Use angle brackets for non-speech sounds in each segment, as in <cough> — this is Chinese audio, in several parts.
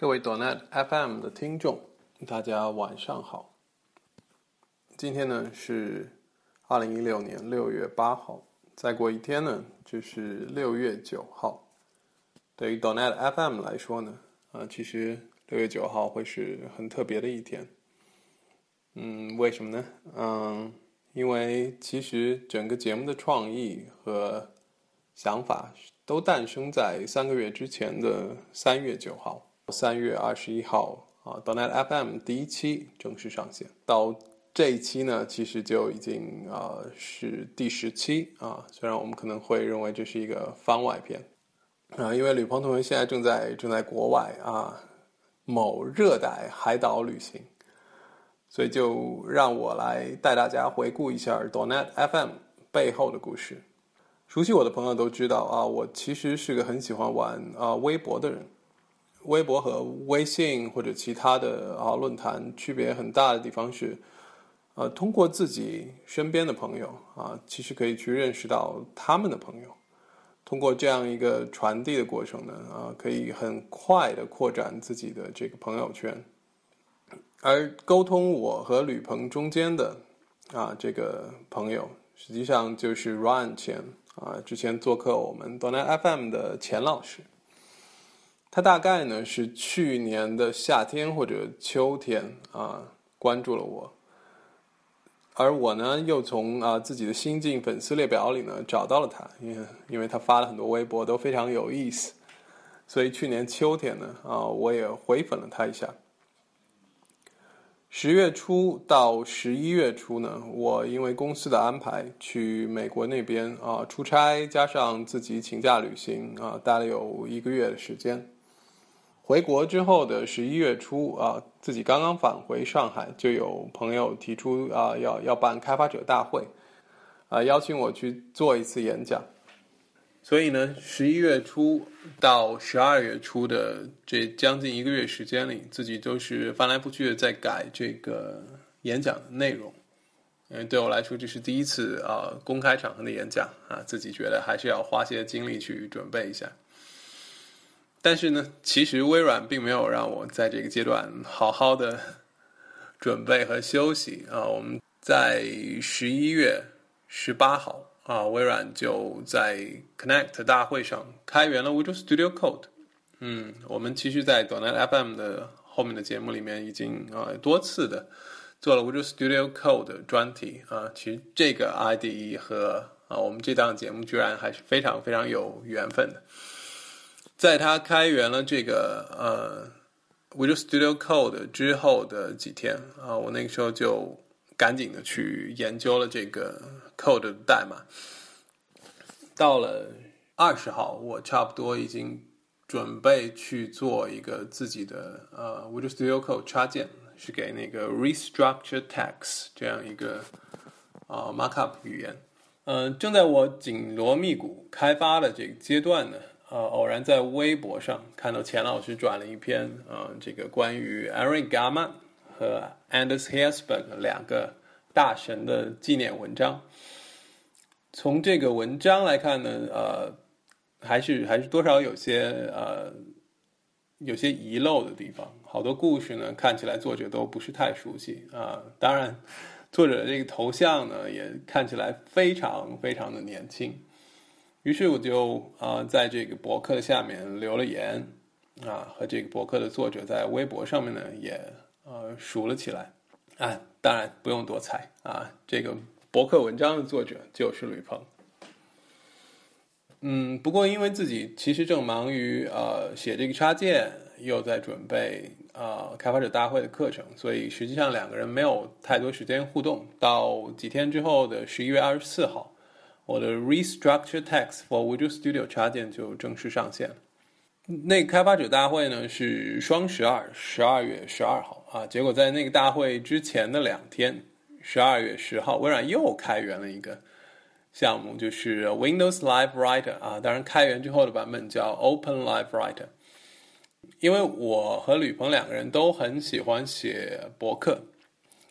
各位 Donet FM 的听众，大家晚上好。今天呢是二零一六年六月八号，再过一天呢就是六月九号。对于 Donet FM 来说呢，啊，其实六月九号会是很特别的一天。嗯，为什么呢？嗯，因为其实整个节目的创意和想法都诞生在三个月之前的三月九号。三月二十一号啊，Donet FM 第一期正式上线。到这一期呢，其实就已经啊是第十期啊。虽然我们可能会认为这是一个番外篇啊，因为吕鹏同学现在正在正在国外啊某热带海岛旅行，所以就让我来带大家回顾一下 Donet FM 背后的故事。熟悉我的朋友都知道啊，我其实是个很喜欢玩啊微博的人。微博和微信或者其他的啊论坛区别很大的地方是，呃，通过自己身边的朋友啊，其实可以去认识到他们的朋友。通过这样一个传递的过程呢，啊，可以很快的扩展自己的这个朋友圈。而沟通我和吕鹏中间的啊这个朋友，实际上就是 Ryan 钱啊，之前做客我们 Donut FM 的钱老师。他大概呢是去年的夏天或者秋天啊关注了我，而我呢又从啊自己的新晋粉丝列表里呢找到了他，因为因为他发了很多微博都非常有意思，所以去年秋天呢啊我也回粉了他一下。十月初到十一月初呢，我因为公司的安排去美国那边啊出差，加上自己请假旅行啊，待了有一个月的时间。回国之后的十一月初啊，自己刚刚返回上海，就有朋友提出啊，要要办开发者大会，啊，邀请我去做一次演讲。所以呢，十一月初到十二月初的这将近一个月时间里，自己都是翻来覆去的在改这个演讲的内容。因为对我来说，这是第一次啊公开场合的演讲啊，自己觉得还是要花些精力去准备一下。但是呢，其实微软并没有让我在这个阶段好好的准备和休息啊。我们在十一月十八号啊，微软就在 Connect 大会上开源了 Visual Studio Code。嗯，我们其实，在 Donut FM 的后面的节目里面已经啊多次的做了 Visual Studio Code 专题啊。其实这个 IDE 和啊我们这档节目居然还是非常非常有缘分的。在他开源了这个呃 Visual Studio Code 之后的几天啊，我那个时候就赶紧的去研究了这个 code 的代码。到了二十号，我差不多已经准备去做一个自己的呃 Visual Studio Code 插件，是给那个 Restructure Text 这样一个啊 Markup 语言。嗯，正在我紧锣密鼓开发的这个阶段呢。呃，偶然在微博上看到钱老师转了一篇，呃，这个关于 Eric Gamma 和 Anders Hillsberg 两个大神的纪念文章。从这个文章来看呢，呃，还是还是多少有些呃有些遗漏的地方，好多故事呢看起来作者都不是太熟悉啊。当然，作者这个头像呢也看起来非常非常的年轻。于是我就啊，在这个博客下面留了言，啊，和这个博客的作者在微博上面呢也呃熟了起来，啊，当然不用多猜啊，这个博客文章的作者就是吕鹏。嗯，不过因为自己其实正忙于呃写这个插件，又在准备啊开发者大会的课程，所以实际上两个人没有太多时间互动。到几天之后的十一月二十四号。我的 Restructure Text for Visual Studio 插件就正式上线。那开发者大会呢是双十二，十二月十二号啊。结果在那个大会之前的两天，十二月十号，微软又开源了一个项目，就是 Windows Live Writer 啊。当然，开源之后的版本叫 Open Live Writer。因为我和吕鹏两个人都很喜欢写博客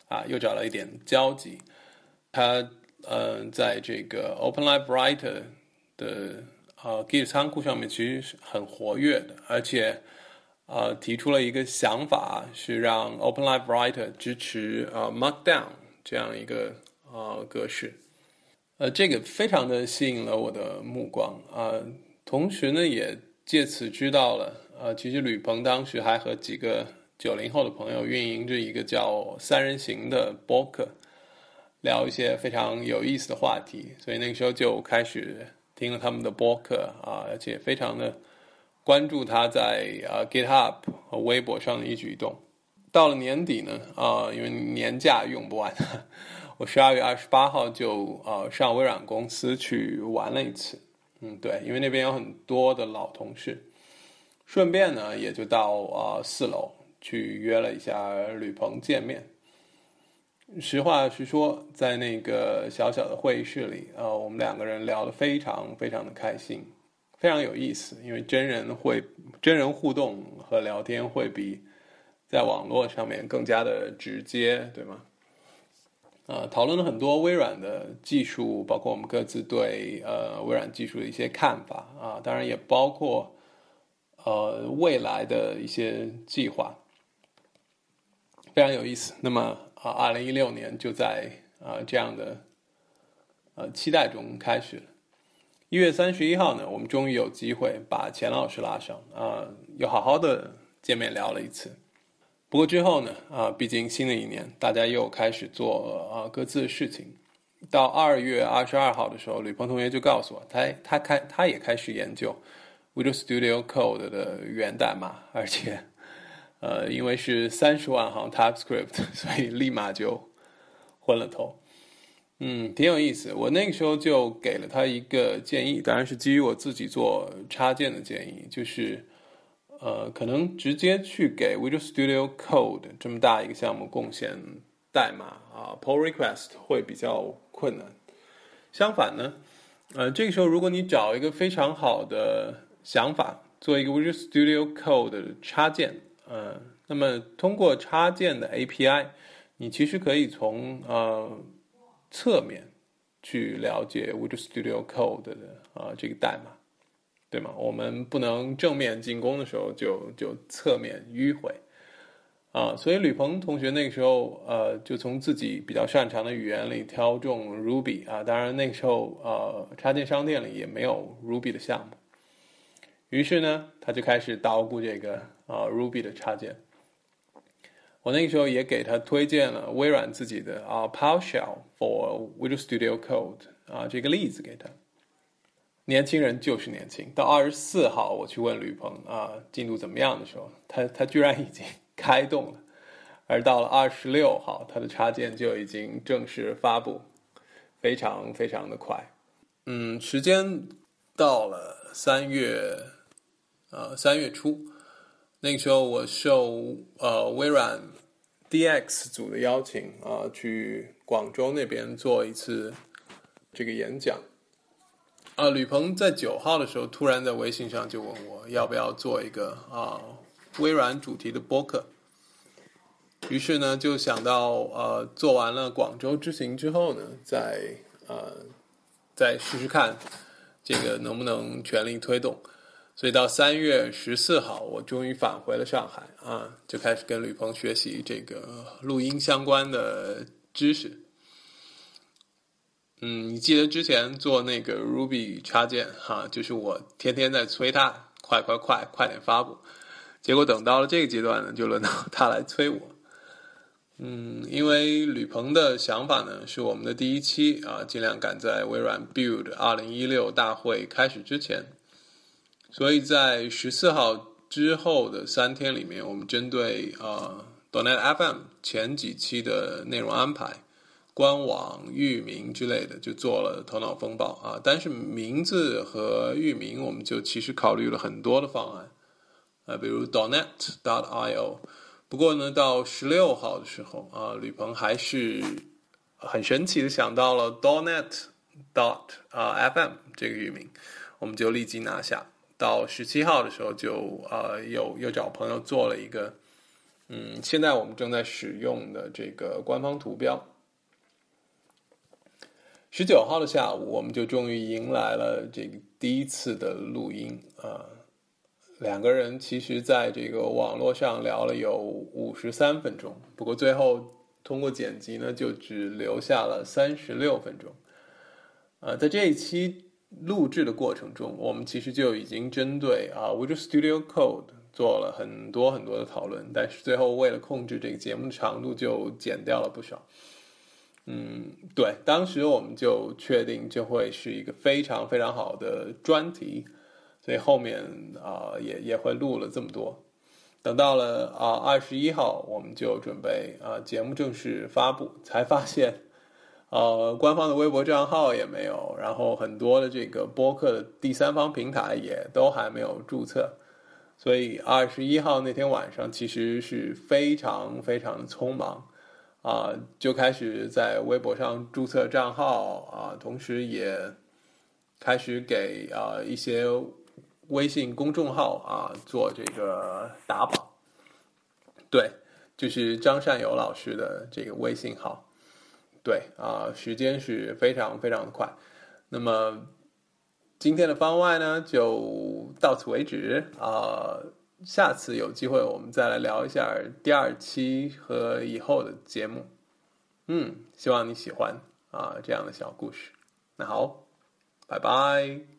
啊，又找了一点交集。他。嗯，在这个 Open Live Writer 的呃 Git 仓库上面，其实是很活跃的，而且呃提出了一个想法，是让 OpenLive Writer 支持呃 Markdown 这样一个呃格式。呃，这个非常的吸引了我的目光啊，同时呢，也借此知道了，呃，其实吕鹏当时还和几个九零后的朋友运营着一个叫三人行的博客，聊一些非常有意思的话题，所以那个时候就开始听了他们的播客啊，而且非常的关注他在啊 GitHub 和微博上的一举一动。到了年底呢，啊，因为年假用不完。我十二月二十八号就呃上微软公司去玩了一次，嗯，对，因为那边有很多的老同事，顺便呢也就到啊四楼去约了一下吕鹏见面。实话实说，在那个小小的会议室里，呃，我们两个人聊得非常非常的开心，非常有意思，因为真人会真人互动和聊天会比在网络上面更加的直接，对吗？呃，讨论了很多微软的技术，包括我们各自对呃微软技术的一些看法啊，当然也包括呃未来的一些计划，非常有意思。那么啊，二零一六年就在啊这样的呃期待中开始了。一月三十一号呢，我们终于有机会把钱老师拉上啊，又好好的见面聊了一次。不过之后呢，啊，毕竟新的一年，大家又开始做啊各自的事情。到二月二十二号的时候，吕鹏同学就告诉我，他他开他也开始研究 Visual Studio Code 的源代码，而且，呃，因为是三十万行 TypeScript，<laughs> 所以立马就昏了头。嗯，挺有意思。我那个时候就给了他一个建议，当然是基于我自己做插件的建议，就是。呃，可能直接去给 Visual Studio Code 这么大一个项目贡献代码啊，pull request 会比较困难。相反呢，呃，这个时候如果你找一个非常好的想法，做一个 Visual Studio Code 的插件，呃，那么通过插件的 API，你其实可以从呃侧面去了解 Visual Studio Code 的啊这个代码。对吗？我们不能正面进攻的时候就就侧面迂回啊！所以吕鹏同学那个时候呃，就从自己比较擅长的语言里挑中 Ruby 啊。当然那个时候呃，插件商店里也没有 Ruby 的项目。于是呢，他就开始捣鼓这个啊 Ruby 的插件。我那个时候也给他推荐了微软自己的啊 PowerShell for Visual Studio Code 啊这个例子给他。年轻人就是年轻。到二十四号，我去问吕鹏啊，进度怎么样的时候，他他居然已经 <laughs> 开动了。而到了二十六号，他的插件就已经正式发布，非常非常的快。嗯，时间到了三月，呃，三月初，那个时候我受呃微软 DX 组的邀请啊，去广州那边做一次这个演讲。啊，吕鹏在九号的时候突然在微信上就问我要不要做一个啊微软主题的播客，于是呢就想到呃做完了广州之行之后呢，再呃再试试看这个能不能全力推动，所以到三月十四号我终于返回了上海啊，就开始跟吕鹏学习这个录音相关的知识。嗯，你记得之前做那个 Ruby 插件哈，就是我天天在催他快快快快点发布，结果等到了这个阶段呢，就轮到他来催我。嗯，因为吕鹏的想法呢，是我们的第一期啊，尽量赶在微软 Build 二零一六大会开始之前，所以在十四号之后的三天里面，我们针对呃 Donet FM 前几期的内容安排。官网域名之类的就做了头脑风暴啊，但是名字和域名我们就其实考虑了很多的方案啊，比如 Donet.io。不过呢，到十六号的时候啊，吕鹏还是很神奇的想到了 Donet. dot 啊 FM 这个域名，我们就立即拿下。到十七号的时候就呃又又找朋友做了一个，嗯，现在我们正在使用的这个官方图标。十九号的下午，我们就终于迎来了这个第一次的录音啊。两个人其实在这个网络上聊了有五十三分钟，不过最后通过剪辑呢，就只留下了三十六分钟。呃，在这一期录制的过程中，我们其实就已经针对啊 Visual Studio Code 做了很多很多的讨论，但是最后为了控制这个节目的长度，就剪掉了不少。嗯，对，当时我们就确定就会是一个非常非常好的专题。所以后面啊也也会录了这么多，等到了啊二十一号，我们就准备啊节目正式发布，才发现，呃官方的微博账号也没有，然后很多的这个播客的第三方平台也都还没有注册，所以二十一号那天晚上其实是非常非常匆忙，啊就开始在微博上注册账号啊，同时也开始给啊一些。微信公众号啊，做这个打榜，对，就是张善友老师的这个微信号，对啊，时间是非常非常的快。那么今天的番外呢，就到此为止啊，下次有机会我们再来聊一下第二期和以后的节目。嗯，希望你喜欢啊这样的小故事。那好，拜拜。